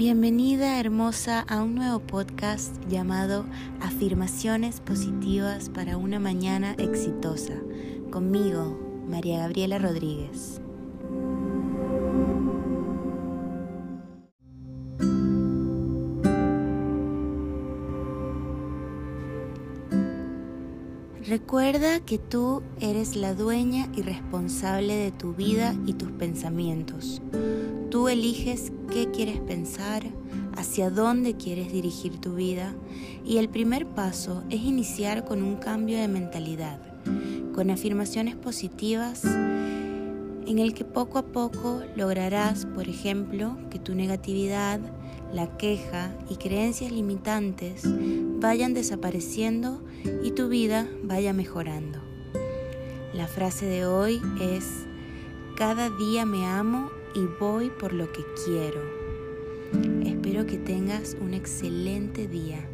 Bienvenida hermosa a un nuevo podcast llamado Afirmaciones Positivas para una Mañana Exitosa, conmigo, María Gabriela Rodríguez. Recuerda que tú eres la dueña y responsable de tu vida y tus pensamientos. Tú eliges qué quieres pensar, hacia dónde quieres dirigir tu vida y el primer paso es iniciar con un cambio de mentalidad, con afirmaciones positivas en el que poco a poco lograrás, por ejemplo, que tu negatividad, la queja y creencias limitantes vayan desapareciendo y tu vida vaya mejorando. La frase de hoy es, cada día me amo y voy por lo que quiero. Espero que tengas un excelente día.